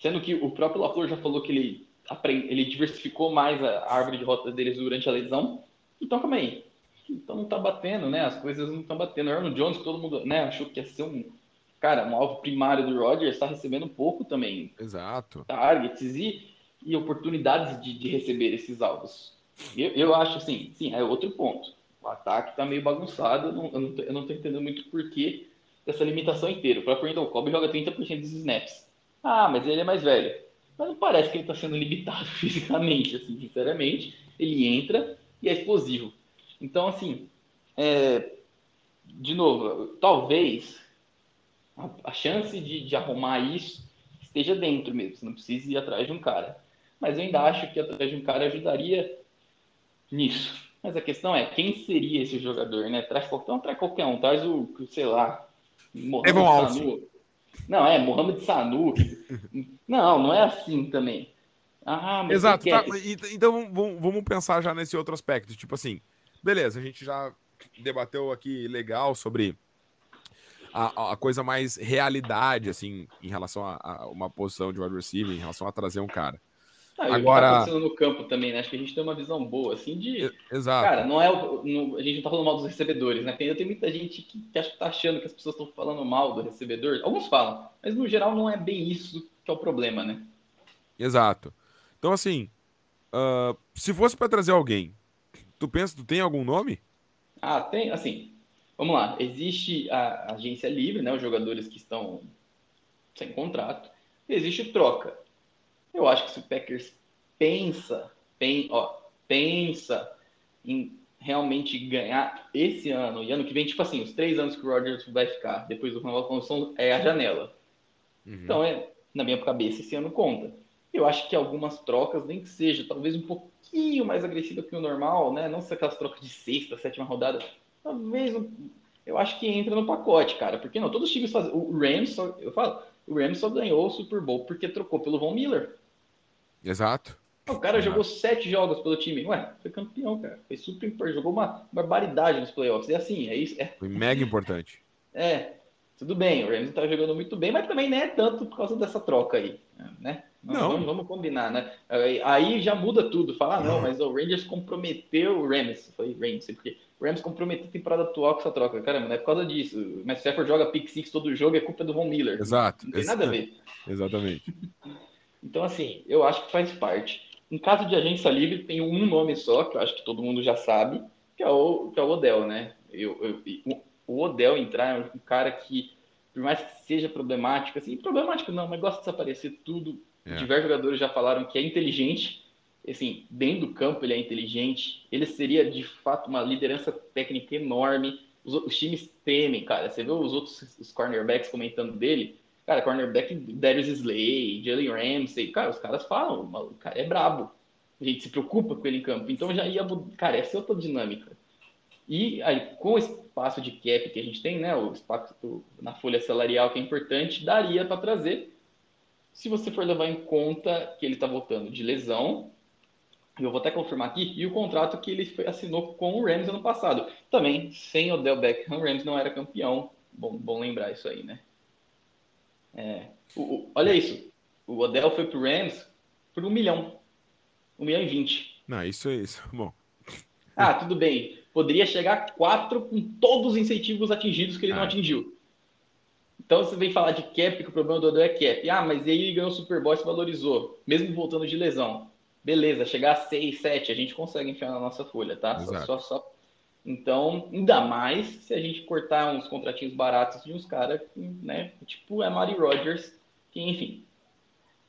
[SPEAKER 2] Sendo que o próprio LaFleur já falou que ele, aprende, ele diversificou mais a árvore de rotas deles durante a lesão. Então, calma aí então não tá batendo, né? As coisas não estão batendo. Aaron Jones, todo mundo né, achou que ia ser um cara, um alvo primário do Rodgers, está recebendo pouco também.
[SPEAKER 1] Exato.
[SPEAKER 2] Targets e, e oportunidades de, de receber esses alvos. Eu, eu acho assim, sim, é outro ponto. O ataque está meio bagunçado, eu não, eu, não tô, eu não tô entendendo muito o porquê dessa limitação inteira. O próprio Randall Cobb joga 30% dos snaps. Ah, mas ele é mais velho. Mas não parece que ele está sendo limitado fisicamente, assim, sinceramente. Ele entra e é explosivo. Então, assim, é, de novo, talvez a, a chance de, de, arrumar isso esteja dentro mesmo, você não precisa ir atrás de um cara. Mas eu ainda acho que atrás de um cara ajudaria nisso. Mas a questão é, quem seria esse jogador, né? Traz qualquer, não traz qualquer um, traz o, sei lá,
[SPEAKER 1] Mohamed Sanu.
[SPEAKER 2] Não, é, Mohamed Sanu. não, não é assim também.
[SPEAKER 1] Ah, Exato, tá, então vamos, vamos pensar já nesse outro aspecto. Tipo assim, beleza, a gente já debateu aqui legal sobre a, a coisa mais realidade, assim, em relação a, a, uma posição de wide receiver, em relação a trazer um cara.
[SPEAKER 2] Ah, Agora, tá acontecendo no campo também, né? Acho que a gente tem uma visão boa, assim, de.
[SPEAKER 1] Exato.
[SPEAKER 2] Cara, não é. No, a gente não tá falando mal dos recebedores, né? Tem, tem muita gente que, que tá achando que as pessoas estão falando mal do recebedor. Alguns falam, mas no geral não é bem isso que é o problema, né?
[SPEAKER 1] Exato. Então, assim, uh, se fosse para trazer alguém Tu pensa, tu tem algum nome?
[SPEAKER 2] Ah, tem, assim, vamos lá. Existe a agência livre, né? Os jogadores que estão sem contrato. Existe troca. Eu acho que se o Packers pensa, pen, ó, pensa em realmente ganhar esse ano e ano que vem, tipo assim, os três anos que o Rodgers vai ficar depois do final da condição é a janela. Uhum. Então, é, na minha cabeça, esse ano conta. Eu acho que algumas trocas, nem que seja, talvez um pouquinho mais agressiva que o normal, né? Não ser aquelas trocas de sexta, sétima rodada. Talvez eu acho que entra no pacote, cara. Porque não? Todos os times fazem. O Rams, só, eu falo, o Rams só ganhou o Super Bowl porque trocou pelo Von Miller.
[SPEAKER 1] Exato.
[SPEAKER 2] O cara jogou sete jogos pelo time. Ué, foi campeão, cara. Foi super importante. Jogou uma barbaridade nos playoffs. E assim, é isso. É...
[SPEAKER 1] Foi mega importante.
[SPEAKER 2] É, tudo bem. O Rams tá jogando muito bem, mas também não é tanto por causa dessa troca aí, né? Não. Vamos, vamos combinar, né? Aí já muda tudo. Falar, ah, não, mas o Rangers comprometeu o Rams. Foi Rams, porque o Rams comprometeu a temporada atual com essa troca. Caramba, não é por causa disso. Mas Stafford joga pick six todo jogo, é culpa do Von Miller.
[SPEAKER 1] Exato.
[SPEAKER 2] Não tem nada a ver.
[SPEAKER 1] Exatamente.
[SPEAKER 2] então, assim, eu acho que faz parte. Em caso de agência livre, tem um nome só, que eu acho que todo mundo já sabe, que é o, que é o Odell, né? Eu, eu, o Odell entrar é um cara que, por mais que seja problemático, assim, problemático não, mas gosta de desaparecer tudo. É. Diversos jogadores já falaram que é inteligente, assim, dentro do campo ele é inteligente, ele seria de fato uma liderança técnica enorme. Os, os times temem, cara. Você vê os outros os cornerbacks comentando dele, Cara, cornerback Darius Slay, Jalen Ramsey, cara, os caras falam, o cara é brabo. A gente se preocupa com ele em campo. Então já ia, cara, essa é outra dinâmica. E aí, com o espaço de cap que a gente tem, né, o espaço na folha salarial que é importante, daria para trazer. Se você for levar em conta que ele está voltando de lesão, eu vou até confirmar aqui, e o contrato que ele assinou com o Rams ano passado. Também, sem o Del Beckham, o Rams não era campeão. Bom, bom lembrar isso aí, né? É. O, o, olha isso. O Odell foi pro Rams por um milhão. Um milhão e vinte.
[SPEAKER 1] Não, isso é isso. Bom.
[SPEAKER 2] Ah, tudo bem. Poderia chegar a quatro com todos os incentivos atingidos que ele ah. não atingiu. Então você vem falar de cap, que o problema do Odell é cap. Ah, mas ele ganhou o Super Bowl e se valorizou, mesmo voltando de lesão. Beleza, chegar a 6, 7, a gente consegue enfiar na nossa folha, tá? Só, só, só, então, ainda mais se a gente cortar uns contratinhos baratos de uns caras, né? Tipo é Mari Rogers, que enfim.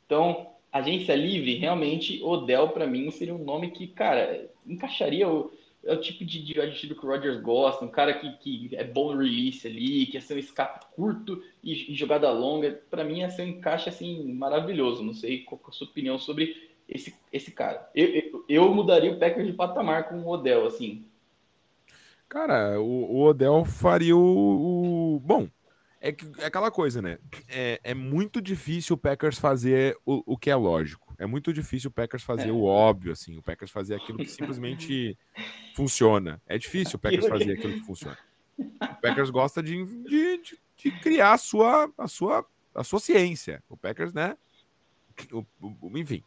[SPEAKER 2] Então, agência livre, realmente, Odell para mim seria um nome que, cara, encaixaria o, é o tipo de, de que o Rogers gosta, um cara que, que é bom no release ali, que é ser um escape curto e, e jogada longa. Para mim, ia ser um encaixe assim maravilhoso. Não sei qual é a sua opinião sobre esse, esse cara. Eu, eu, eu mudaria o Packers de patamar com o Odell, assim.
[SPEAKER 1] Cara, o, o Odell faria o, o. Bom, é, que, é aquela coisa, né? É, é muito difícil o Packers fazer o, o que é lógico. É muito difícil o Packers fazer é. o óbvio, assim. O Packers fazer aquilo que simplesmente funciona. É difícil o Packers fazer aquilo que funciona. O Packers gosta de, de, de, de criar a sua, a, sua, a sua ciência. O Packers, né? O, o, enfim.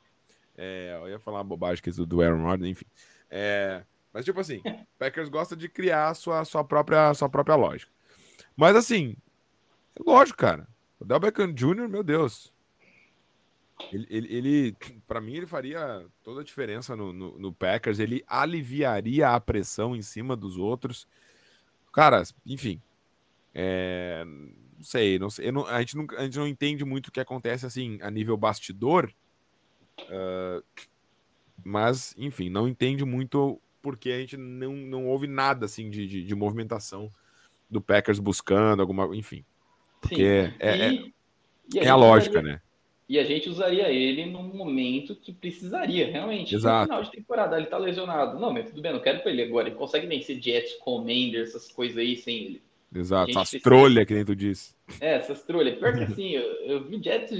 [SPEAKER 1] É, eu ia falar uma bobagem que do, do Aaron Rodgers, enfim. É, mas, tipo assim, Packers gosta de criar a sua, sua, própria, sua própria lógica. Mas, assim, é lógico, cara. O Del Beckham Jr., meu Deus. Ele, ele, ele para mim, ele faria toda a diferença no, no, no, Packers. Ele aliviaria a pressão em cima dos outros. Cara, enfim. É, não sei, não sei não, a, gente não, a gente não entende muito o que acontece assim a nível bastidor. Uh, mas, enfim, não entende muito porque a gente não, não ouve nada assim de, de, de movimentação do Packers buscando alguma. Enfim. Porque Sim, é, é, e, e a, é a lógica, né?
[SPEAKER 2] E a gente usaria ele num momento que precisaria, realmente.
[SPEAKER 1] Exato.
[SPEAKER 2] No final de temporada, ele tá lesionado. Não, mas tudo bem, não quero pra ele agora. Ele consegue vencer Jets, Commanders, essas coisas aí sem ele.
[SPEAKER 1] Exato, essas precisa... trolhas que nem tu disse.
[SPEAKER 2] É, essas trolhas. Pior que assim, eu, eu vi Jets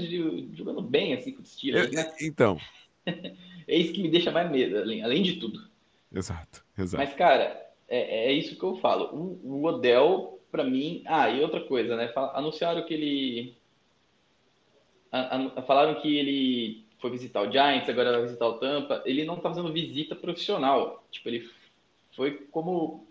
[SPEAKER 2] jogando bem assim com o estilo. né?
[SPEAKER 1] Então.
[SPEAKER 2] é isso que me deixa mais medo, além, além de tudo.
[SPEAKER 1] Exato, exato.
[SPEAKER 2] Mas, cara, é, é isso que eu falo. O, o Odell, para mim. Ah, e outra coisa, né? Anunciaram que ele. A, a, falaram que ele foi visitar o Giants, agora vai visitar o Tampa. Ele não tá fazendo visita profissional. Tipo, ele foi como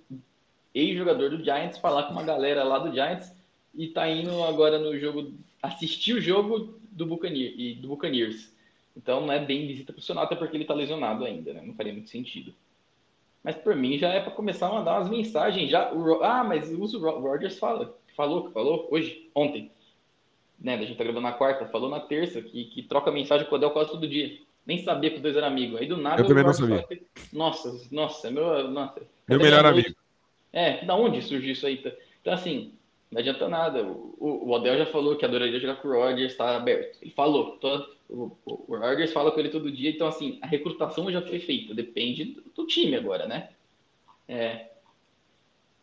[SPEAKER 2] ex-jogador do Giants falar com uma galera lá do Giants e tá indo agora no jogo assistir o jogo do Buccaneers, e do Buccaneers. Então não é bem visita profissional, até porque ele tá lesionado ainda, né? Não faria muito sentido. Mas por mim já é para começar a mandar umas mensagens. Já, o, ah, mas o Rogers fala, falou, falou hoje, ontem. Né, a gente tá gravando na quarta, falou na terça, que, que troca mensagem com o Adel quase todo dia. Nem sabia que os dois eram amigos. Aí do nada
[SPEAKER 1] eu também não sabia.
[SPEAKER 2] Fala, nossa, nossa, meu. Nossa,
[SPEAKER 1] meu melhor amigo.
[SPEAKER 2] É, da onde surgiu isso aí? Então, assim, Não adianta nada. O, o, Odell já falou que adoraria jogar com o Rodgers, está aberto. Ele falou. Todo, o, o Rodgers fala com ele todo dia, então assim, a recrutação já foi feita. Depende do, do time agora, né? É,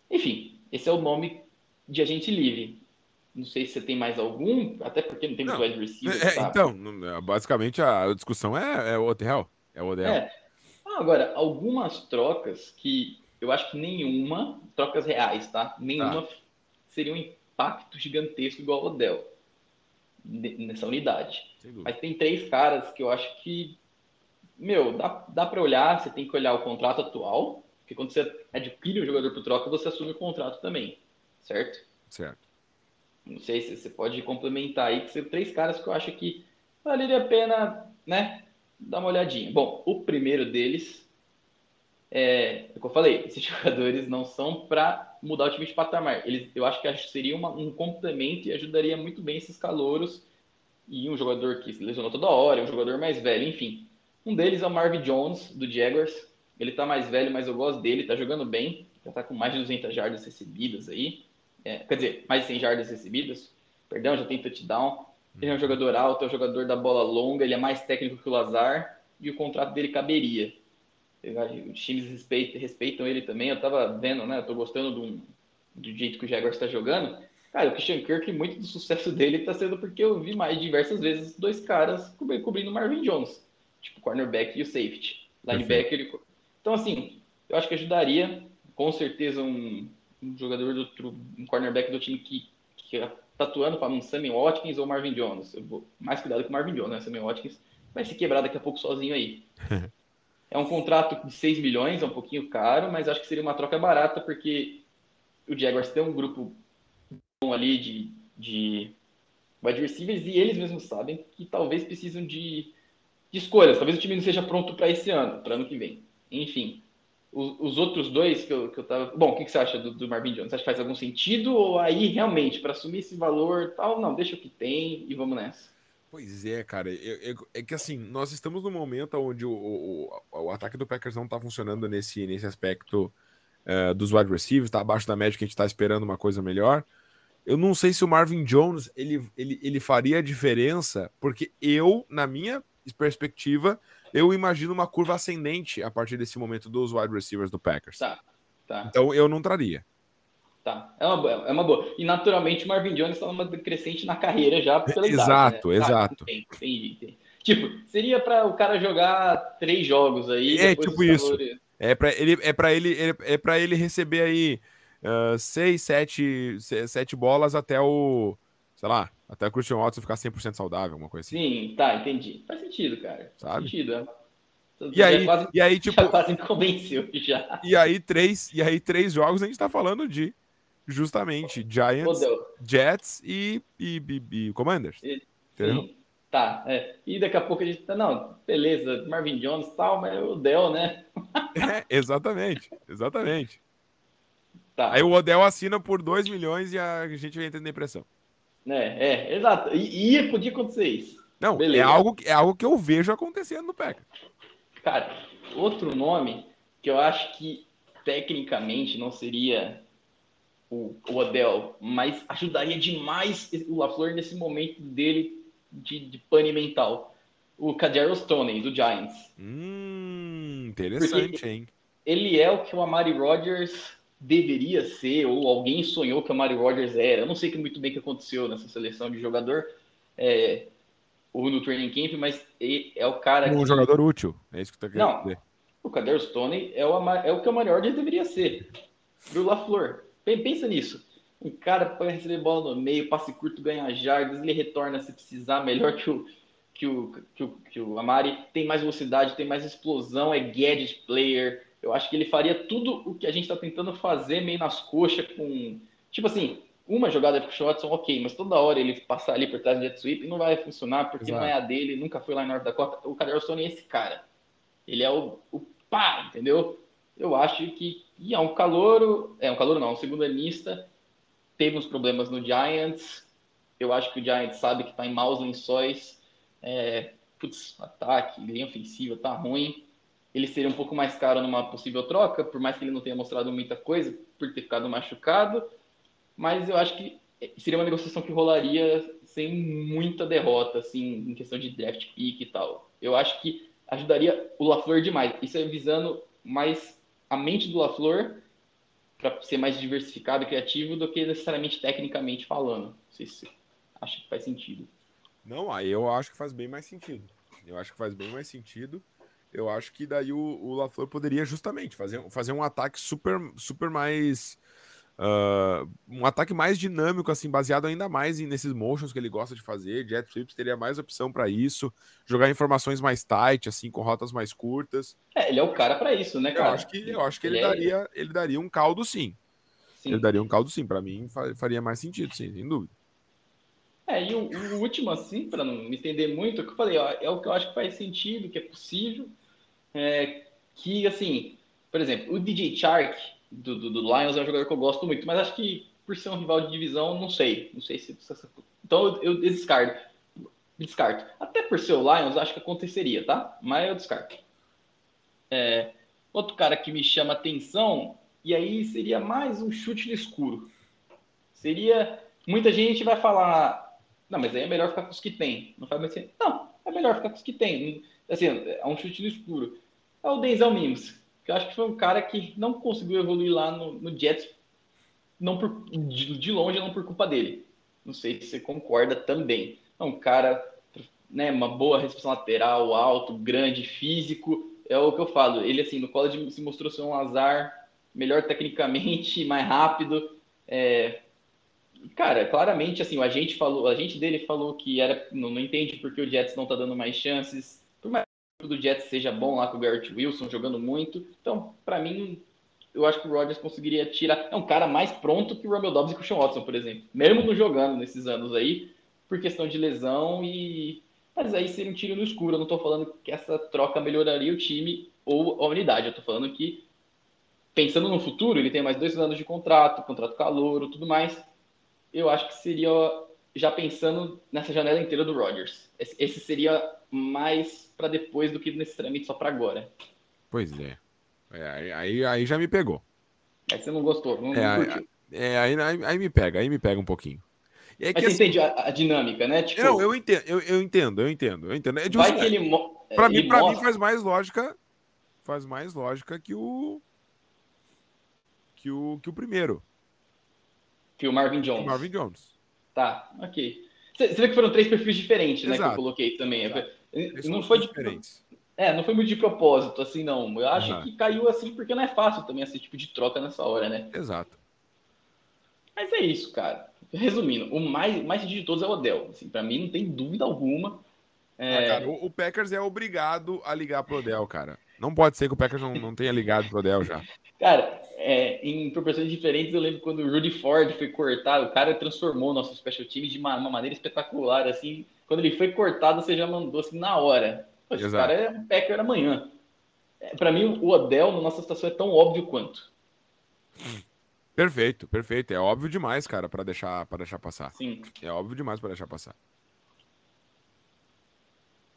[SPEAKER 2] enfim, esse é o nome de agente livre. Não sei se você tem mais algum, até porque não tem muito wide receiver.
[SPEAKER 1] É, então, basicamente a discussão é, é o Odell. É o Odell. É.
[SPEAKER 2] Ah, agora, algumas trocas que eu acho que nenhuma, trocas reais, tá? Nenhuma tá. seria um impacto gigantesco igual o Odell nessa unidade. Mas tem três caras que eu acho que, meu, dá, dá para olhar, você tem que olhar o contrato atual, porque quando você adquire um jogador por troca, você assume o contrato também, certo?
[SPEAKER 1] Certo.
[SPEAKER 2] Não sei se você pode complementar aí, que são três caras que eu acho que valeria a pena, né, dar uma olhadinha. Bom, o primeiro deles é, é o que eu falei, esses jogadores não são para mudar o time de patamar. Eles, eu acho que seria uma, um complemento e ajudaria muito bem esses calouros e um jogador que se lesionou toda hora, um jogador mais velho, enfim. Um deles é o Marvin Jones, do Jaguars. Ele tá mais velho, mas eu gosto dele, tá jogando bem. Já tá com mais de 200 jardas recebidas aí. É, quer dizer, mais de 100 jardas recebidas. Perdão, já tem touchdown. Ele é um jogador alto, é um jogador da bola longa, ele é mais técnico que o Lazar e o contrato dele caberia. Os times respeitam, respeitam ele também. Eu tava vendo, né? Eu tô gostando do, do jeito que o Jaguars está jogando. Cara, o Christian Kirk, muito do sucesso dele está sendo porque eu vi mais diversas vezes dois caras cobrindo o Marvin Jones, tipo cornerback e o safety. Linebacker, ele, então, assim, eu acho que ajudaria, com certeza, um, um jogador do um cornerback do time que, que tá atuando para um Sammy Watkins ou Marvin Jones. Eu vou mais cuidado com o Marvin Jones, né? Sammy Watkins vai se quebrar daqui a pouco sozinho aí. é um contrato de 6 milhões, é um pouquinho caro, mas acho que seria uma troca barata, porque o Jaguars tem um grupo bom ali de, de wide receivers e eles mesmos sabem que talvez precisam de, de escolhas. Talvez o time não seja pronto para esse ano, para ano que vem. Enfim, os, os, outros dois que eu, que eu tava. Bom, o que, que você acha do, do, Marvin Jones? Você acha que faz algum sentido? Ou aí realmente, para assumir esse valor tal, não, deixa o que tem e vamos nessa?
[SPEAKER 1] Pois é, cara. É, é, que assim, nós estamos num momento onde o, o, o, ataque do Packers não tá funcionando nesse, nesse aspecto uh, dos wide receivers, tá abaixo da média que a gente tá esperando uma coisa melhor. Eu não sei se o Marvin Jones ele, ele, ele faria a diferença, porque eu, na minha perspectiva, eu imagino uma curva ascendente a partir desse momento dos wide receivers do Packers.
[SPEAKER 2] Tá, tá.
[SPEAKER 1] Então eu não traria.
[SPEAKER 2] Tá, é uma, boa, é uma boa. E naturalmente o Marvin Jones está numa crescente na carreira já
[SPEAKER 1] pela Exato, idade, né? exato. Ah, entendi,
[SPEAKER 2] entendi. Tipo, seria para o cara jogar três jogos aí.
[SPEAKER 1] É tipo isso. É para ele, é para ele, é para ele receber aí uh, seis, sete, sete bolas até o, sei lá, até o Christian Watson ficar 100% saudável, alguma coisa assim.
[SPEAKER 2] Sim, tá, entendi. Faz sentido, cara. Sabe? Faz sentido, é.
[SPEAKER 1] E aí, quase, e aí, tipo.
[SPEAKER 2] Já quase me convenceu já.
[SPEAKER 1] E aí, três, e aí, três jogos a gente tá falando de justamente Giants, Jets e, e, e, e Commanders. E,
[SPEAKER 2] entendeu? Sim, tá. É. E daqui a pouco a gente tá, não, beleza, Marvin Jones e tal, mas o Dell, né?
[SPEAKER 1] é, exatamente, exatamente. Tá. Aí o Odell assina por 2 milhões e a gente entra em depressão.
[SPEAKER 2] É, é, exato. E, e podia acontecer isso.
[SPEAKER 1] Não, é Beleza. é algo, é algo que eu vejo acontecendo no Packers.
[SPEAKER 2] Cara, outro nome que eu acho que tecnicamente não seria o, o Odell, mas ajudaria demais o LaFleur nesse momento dele de, de pane mental. O Kadero Stoney, do Giants.
[SPEAKER 1] Hum, interessante, Porque hein?
[SPEAKER 2] Ele é o que o Amari Rodgers deveria ser, ou alguém sonhou que o Mario Rodgers era. Eu não sei muito bem o que aconteceu nessa seleção de jogador, é, ou no training camp, mas é o cara
[SPEAKER 1] um
[SPEAKER 2] que...
[SPEAKER 1] jogador útil, é isso que tá
[SPEAKER 2] querendo não, dizer. O Kader Stone é o, é o que o Mario Rodgers deveria ser, pro LaFleur. Pensa nisso. Um cara pode receber bola no meio, passe curto, ganha jardas, ele retorna se precisar, melhor que o, que o, que o, que o Amari. Tem mais velocidade, tem mais explosão, é gadget player, eu acho que ele faria tudo o que a gente está tentando fazer meio nas coxas com. Tipo assim, uma jogada de Watson, ok, mas toda hora ele passar ali por trás do jet sweep não vai funcionar porque Exato. não é a dele, nunca foi lá em Norte Dakota. O Cadero Stone é esse cara. Ele é o, o pá, entendeu? Eu acho que e é um calouro, é um calouro não, um segundo anista, teve uns problemas no Giants. Eu acho que o Giants sabe que está em maus lençóis. É, putz, ataque, linha ofensiva, tá ruim ele seria um pouco mais caro numa possível troca, por mais que ele não tenha mostrado muita coisa, por ter ficado machucado. mas eu acho que seria uma negociação que rolaria sem muita derrota, assim, em questão de draft pick e tal. Eu acho que ajudaria o LaFleur demais. Isso é visando mais a mente do LaFleur para ser mais diversificado e criativo do que necessariamente tecnicamente falando. Não sei se que faz sentido.
[SPEAKER 1] Não, aí eu acho que faz bem mais sentido. Eu acho que faz bem mais sentido. Eu acho que daí o, o LaFleur poderia justamente fazer, fazer um ataque super, super mais. Uh, um ataque mais dinâmico, assim, baseado ainda mais em, nesses motions que ele gosta de fazer. Jet Trips teria mais opção para isso. Jogar informações mais tight, assim, com rotas mais curtas.
[SPEAKER 2] É, ele é o cara para isso, né, cara?
[SPEAKER 1] Eu acho que, eu acho que ele, ele é daria, ele daria um caldo sim. sim. Ele daria um caldo sim. Para mim, faria mais sentido, sim, sem dúvida.
[SPEAKER 2] É, e o, o último, assim, para não me entender muito, é que eu falei, ó, é o que eu acho que faz sentido, que é possível. É, que, assim, por exemplo, o DJ Shark do, do, do, Lions é um jogador que eu gosto muito, mas acho que por ser um rival de divisão, não sei. Não sei se. Então eu, eu descarto. Descarto. Até por ser o Lions, acho que aconteceria, tá? Mas eu descarto. É, outro cara que me chama atenção, e aí seria mais um chute no escuro. Seria. Muita gente vai falar, não, mas aí é melhor ficar com os que tem. Não faz mais sentido. Não, é melhor ficar com os que tem. Assim, é um chute no escuro. É o Denzel Mims, que eu acho que foi um cara que não conseguiu evoluir lá no, no Jets, não por, de, de, longe, não por culpa dele. Não sei se você concorda também. É um cara, né, uma boa recepção lateral, alto, grande, físico. É o que eu falo. Ele, assim, no college se mostrou ser um azar, melhor tecnicamente, mais rápido. É, Cara, claramente, assim, o agente falou, o agente dele falou que era, não, não entende porque o Jets não tá dando mais chances. Por mais que o Jets seja bom lá com o Garrett Wilson jogando muito. Então, para mim, eu acho que o Rodgers conseguiria tirar. É um cara mais pronto que o Romeo Dobbs e o Sean Watson, por exemplo. Mesmo não jogando nesses anos aí, por questão de lesão e. Mas aí seria um tiro no escuro. Eu não tô falando que essa troca melhoraria o time ou a unidade. Eu tô falando que, pensando no futuro, ele tem mais dois anos de contrato, contrato calor, tudo mais eu acho que seria já pensando nessa janela inteira do Rodgers. Esse seria mais para depois do que necessariamente só para agora.
[SPEAKER 1] Pois é. é. aí, aí já me pegou.
[SPEAKER 2] Aí você não gostou, não,
[SPEAKER 1] é, não. É, aí, aí, aí, me pega, aí me pega um pouquinho.
[SPEAKER 2] E Mas você assim, entende a, a, dinâmica, né?
[SPEAKER 1] Tipo, eu, eu, entendo, eu, eu entendo, eu entendo, eu entendo. É, tipo, vai assim, que ele, ele mim, pra mim faz mais lógica, faz mais lógica que o que o que o primeiro.
[SPEAKER 2] Que o Marvin Jones.
[SPEAKER 1] Marvin Jones.
[SPEAKER 2] Tá, ok. Você vê que foram três perfis diferentes, Exato. né? Que eu coloquei também. Exato. Não foi de, diferentes. É, não foi muito de propósito, assim, não. Eu acho uhum. que caiu assim porque não é fácil também esse tipo de troca nessa hora, né?
[SPEAKER 1] Exato.
[SPEAKER 2] Mas é isso, cara. Resumindo, o mais, mais de todos é o Odell. Assim, para mim, não tem dúvida alguma.
[SPEAKER 1] É... Ah, cara, o, o, Packers é obrigado a ligar pro Odell, cara. Não pode ser que o Packers não, não tenha ligado pro Odell já.
[SPEAKER 2] Cara, é, em proporções diferentes, eu lembro quando o Rudy Ford foi cortado, o cara transformou o nosso special team de uma, uma, maneira espetacular, assim. Quando ele foi cortado, você já mandou assim na hora. Pô, esse cara é um Packer amanhã. É, para mim, o Odell na nossa situação é tão óbvio quanto.
[SPEAKER 1] Perfeito, perfeito. É óbvio demais, cara, para deixar, pra deixar passar.
[SPEAKER 2] Sim.
[SPEAKER 1] É óbvio demais para deixar passar.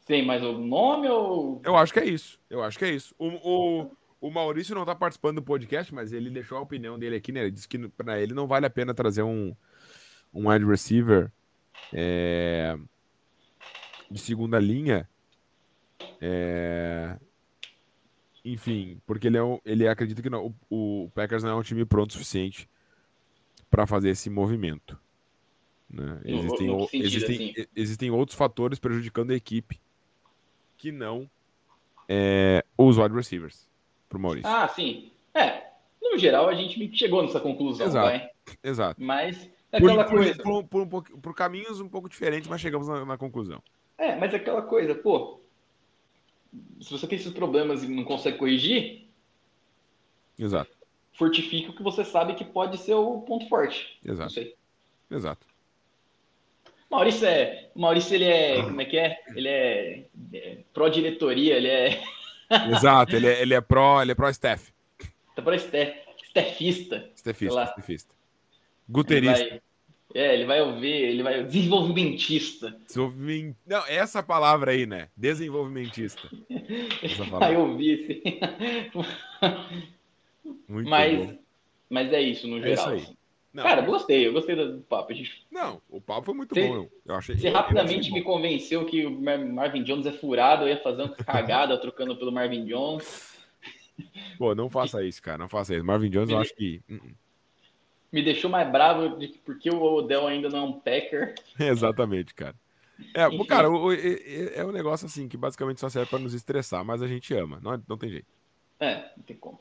[SPEAKER 2] Tem mais algum nome ou.
[SPEAKER 1] Eu acho que é isso. Eu acho que é isso. O, o, o Maurício não está participando do podcast, mas ele deixou a opinião dele aqui, né? Ele disse que para ele não vale a pena trazer um, um wide receiver é, de segunda linha. É, enfim, porque ele, é, ele acredita que não, o, o Packers não é um time pronto o suficiente para fazer esse movimento. Né? Existem, no, no existem, assim? existem outros fatores prejudicando a equipe que não é, os wide receivers pro Maurício.
[SPEAKER 2] Ah, sim. É, no geral a gente chegou nessa conclusão,
[SPEAKER 1] Exato.
[SPEAKER 2] vai.
[SPEAKER 1] Exato.
[SPEAKER 2] Mas é aquela
[SPEAKER 1] por,
[SPEAKER 2] coisa.
[SPEAKER 1] Por, por, por, por, caminhos um pouco diferentes, mas chegamos na, na, conclusão.
[SPEAKER 2] É, mas é aquela coisa, pô. Se você tem esses problemas e não consegue corrigir.
[SPEAKER 1] Exato.
[SPEAKER 2] Fortifique o que você sabe que pode ser o ponto forte.
[SPEAKER 1] Exato. Exato.
[SPEAKER 2] Maurício é. Maurício, ele é. Como é que é? Ele é, é pró-diretoria, ele é.
[SPEAKER 1] Exato, ele é, ele é pró, ele é pró-staff.
[SPEAKER 2] Tá pró staff, staffista.
[SPEAKER 1] Staffista, staffista. Guterista.
[SPEAKER 2] Ele vai, é, ele vai ouvir, ele vai. Desenvolvimentista.
[SPEAKER 1] Desenvolviment... Não, essa palavra aí, né? Desenvolvimentista.
[SPEAKER 2] vai ouvir, sim.
[SPEAKER 1] Muito
[SPEAKER 2] mas,
[SPEAKER 1] bom.
[SPEAKER 2] mas é isso, no geral.
[SPEAKER 1] É isso aí.
[SPEAKER 2] Não, Cara, gostei, eu gostei do papo. Gente...
[SPEAKER 1] Não, o papo foi muito você, bom. Eu achei.
[SPEAKER 2] Você
[SPEAKER 1] eu,
[SPEAKER 2] rapidamente
[SPEAKER 1] eu achei
[SPEAKER 2] me convenceu que o Marvin Jones é furado, eu ia fazer uma cagada trocando pelo Marvin Jones.
[SPEAKER 1] Pô, não faça isso, cara. Não faça isso. Marvin Jones, me eu acho que. Uh, uh.
[SPEAKER 2] Me deixou mais bravo de porque o Odell ainda não é um Packer.
[SPEAKER 1] Exatamente, cara. É, Enfim. cara, o, é, é um negócio assim que basicamente só serve para nos estressar, mas a gente ama. Não, não tem jeito.
[SPEAKER 2] É, não tem como.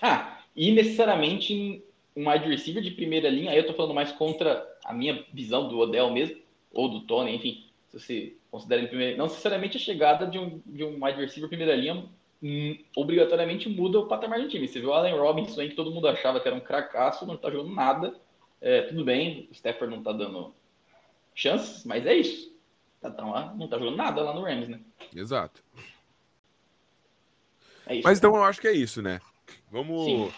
[SPEAKER 2] Ah, e necessariamente um wide receiver de primeira linha, aí eu tô falando mais contra a minha visão do Odell mesmo, ou do Tony, enfim, se você considera em primeira não necessariamente a chegada de um, de um wide receiver primeira linha hum, obrigatoriamente muda o patamar do time. Você viu o Allen Robinson aí, que todo mundo achava que era um cracaço, não tá jogando nada. É, tudo bem, o Stafford não tá dando chances, mas é isso. Tá, tá lá, não tá jogando nada lá no Rams, né?
[SPEAKER 1] Exato. É isso, mas então eu acho que é isso, né? Vamos, Sim.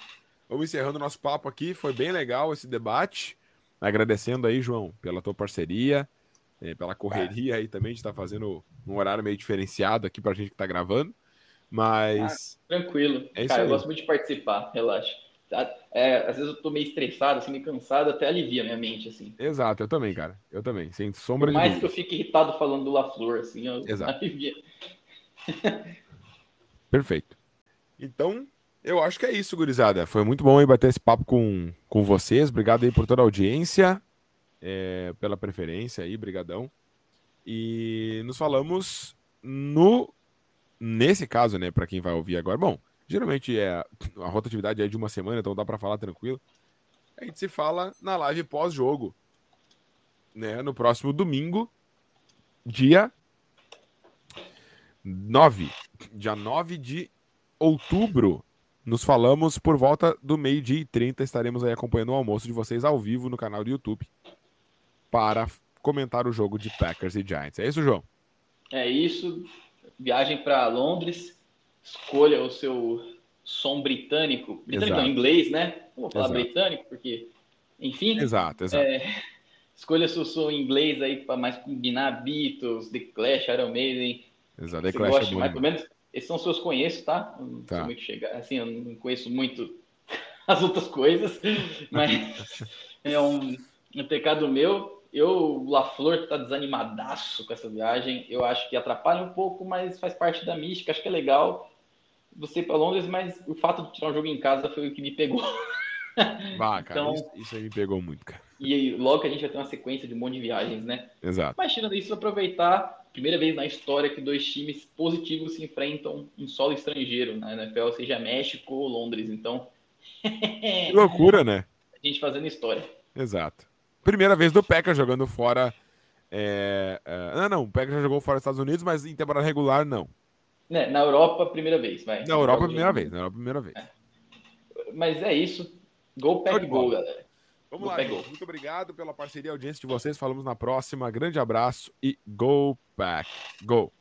[SPEAKER 1] Vamos encerrando nosso papo aqui. Foi bem legal esse debate. Agradecendo aí, João, pela tua parceria, eh, pela correria aí também de estar tá fazendo um horário meio diferenciado aqui pra gente que tá gravando. Mas.
[SPEAKER 2] Ah, tranquilo. É Cara, eu gosto muito de participar, relaxa. Tá? É, às vezes eu tô meio estressado, assim, meio cansado, até alivia minha mente, assim.
[SPEAKER 1] Exato, eu também, cara. Eu também, sem sombra Por
[SPEAKER 2] de mais que eu fique irritado falando do LaFleur, assim, eu Exato. alivia.
[SPEAKER 1] Perfeito. Então, eu acho que é isso, gurizada. Foi muito bom aí bater esse papo com, com vocês. Obrigado aí por toda a audiência, é, pela preferência aí, brigadão. E nos falamos no nesse caso, né, para quem vai ouvir agora. Bom, geralmente é a rotatividade é de uma semana, então dá para falar tranquilo. A gente se fala na live pós-jogo, né, no próximo domingo, dia 9, dia 9 de outubro nos falamos por volta do meio-dia e 30. Estaremos aí acompanhando o almoço de vocês ao vivo no canal do YouTube para comentar o jogo de Packers e Giants. É isso, João?
[SPEAKER 2] É isso. Viagem para Londres. Escolha o seu som britânico. Britânico não, inglês, né? Não vou falar exato. britânico, porque. Enfim.
[SPEAKER 1] Exato, exato. É...
[SPEAKER 2] Escolha seu som inglês aí para mais combinar Beatles, The Clash, Iron Maiden.
[SPEAKER 1] Exato, The Clash gosta, é
[SPEAKER 2] mais, pelo menos esses são os seus conheço, tá? Não tá. muito chegar, assim, eu não conheço muito as outras coisas, mas é um, um pecado meu. Eu, o LaFleur tá desanimadaço com essa viagem. Eu acho que atrapalha um pouco, mas faz parte da mística. Acho que é legal você ir para Londres, mas o fato de tirar um jogo em casa foi o que me pegou.
[SPEAKER 1] Bah, cara, então, isso, isso, aí me pegou muito, cara.
[SPEAKER 2] E logo que a gente vai ter uma sequência de um monte de viagens, né?
[SPEAKER 1] Exato.
[SPEAKER 2] Mas tirando isso, aproveitar primeira vez na história que dois times positivos se enfrentam em solo estrangeiro na NFL, seja México ou Londres. Então.
[SPEAKER 1] que loucura, né?
[SPEAKER 2] A gente fazendo história.
[SPEAKER 1] Exato. Primeira vez do Packers jogando fora. É, é, não, não, o Packers já jogou fora dos Estados Unidos, mas em temporada regular, não.
[SPEAKER 2] É, na Europa, primeira vez. Vai.
[SPEAKER 1] Na Europa, primeira vez. Na Europa, primeira vez. É.
[SPEAKER 2] Mas é isso. Go Pack Go, galera.
[SPEAKER 1] Vamos lá, gente. Muito obrigado pela parceria e audiência de vocês. Falamos na próxima. Grande abraço e go back. Go.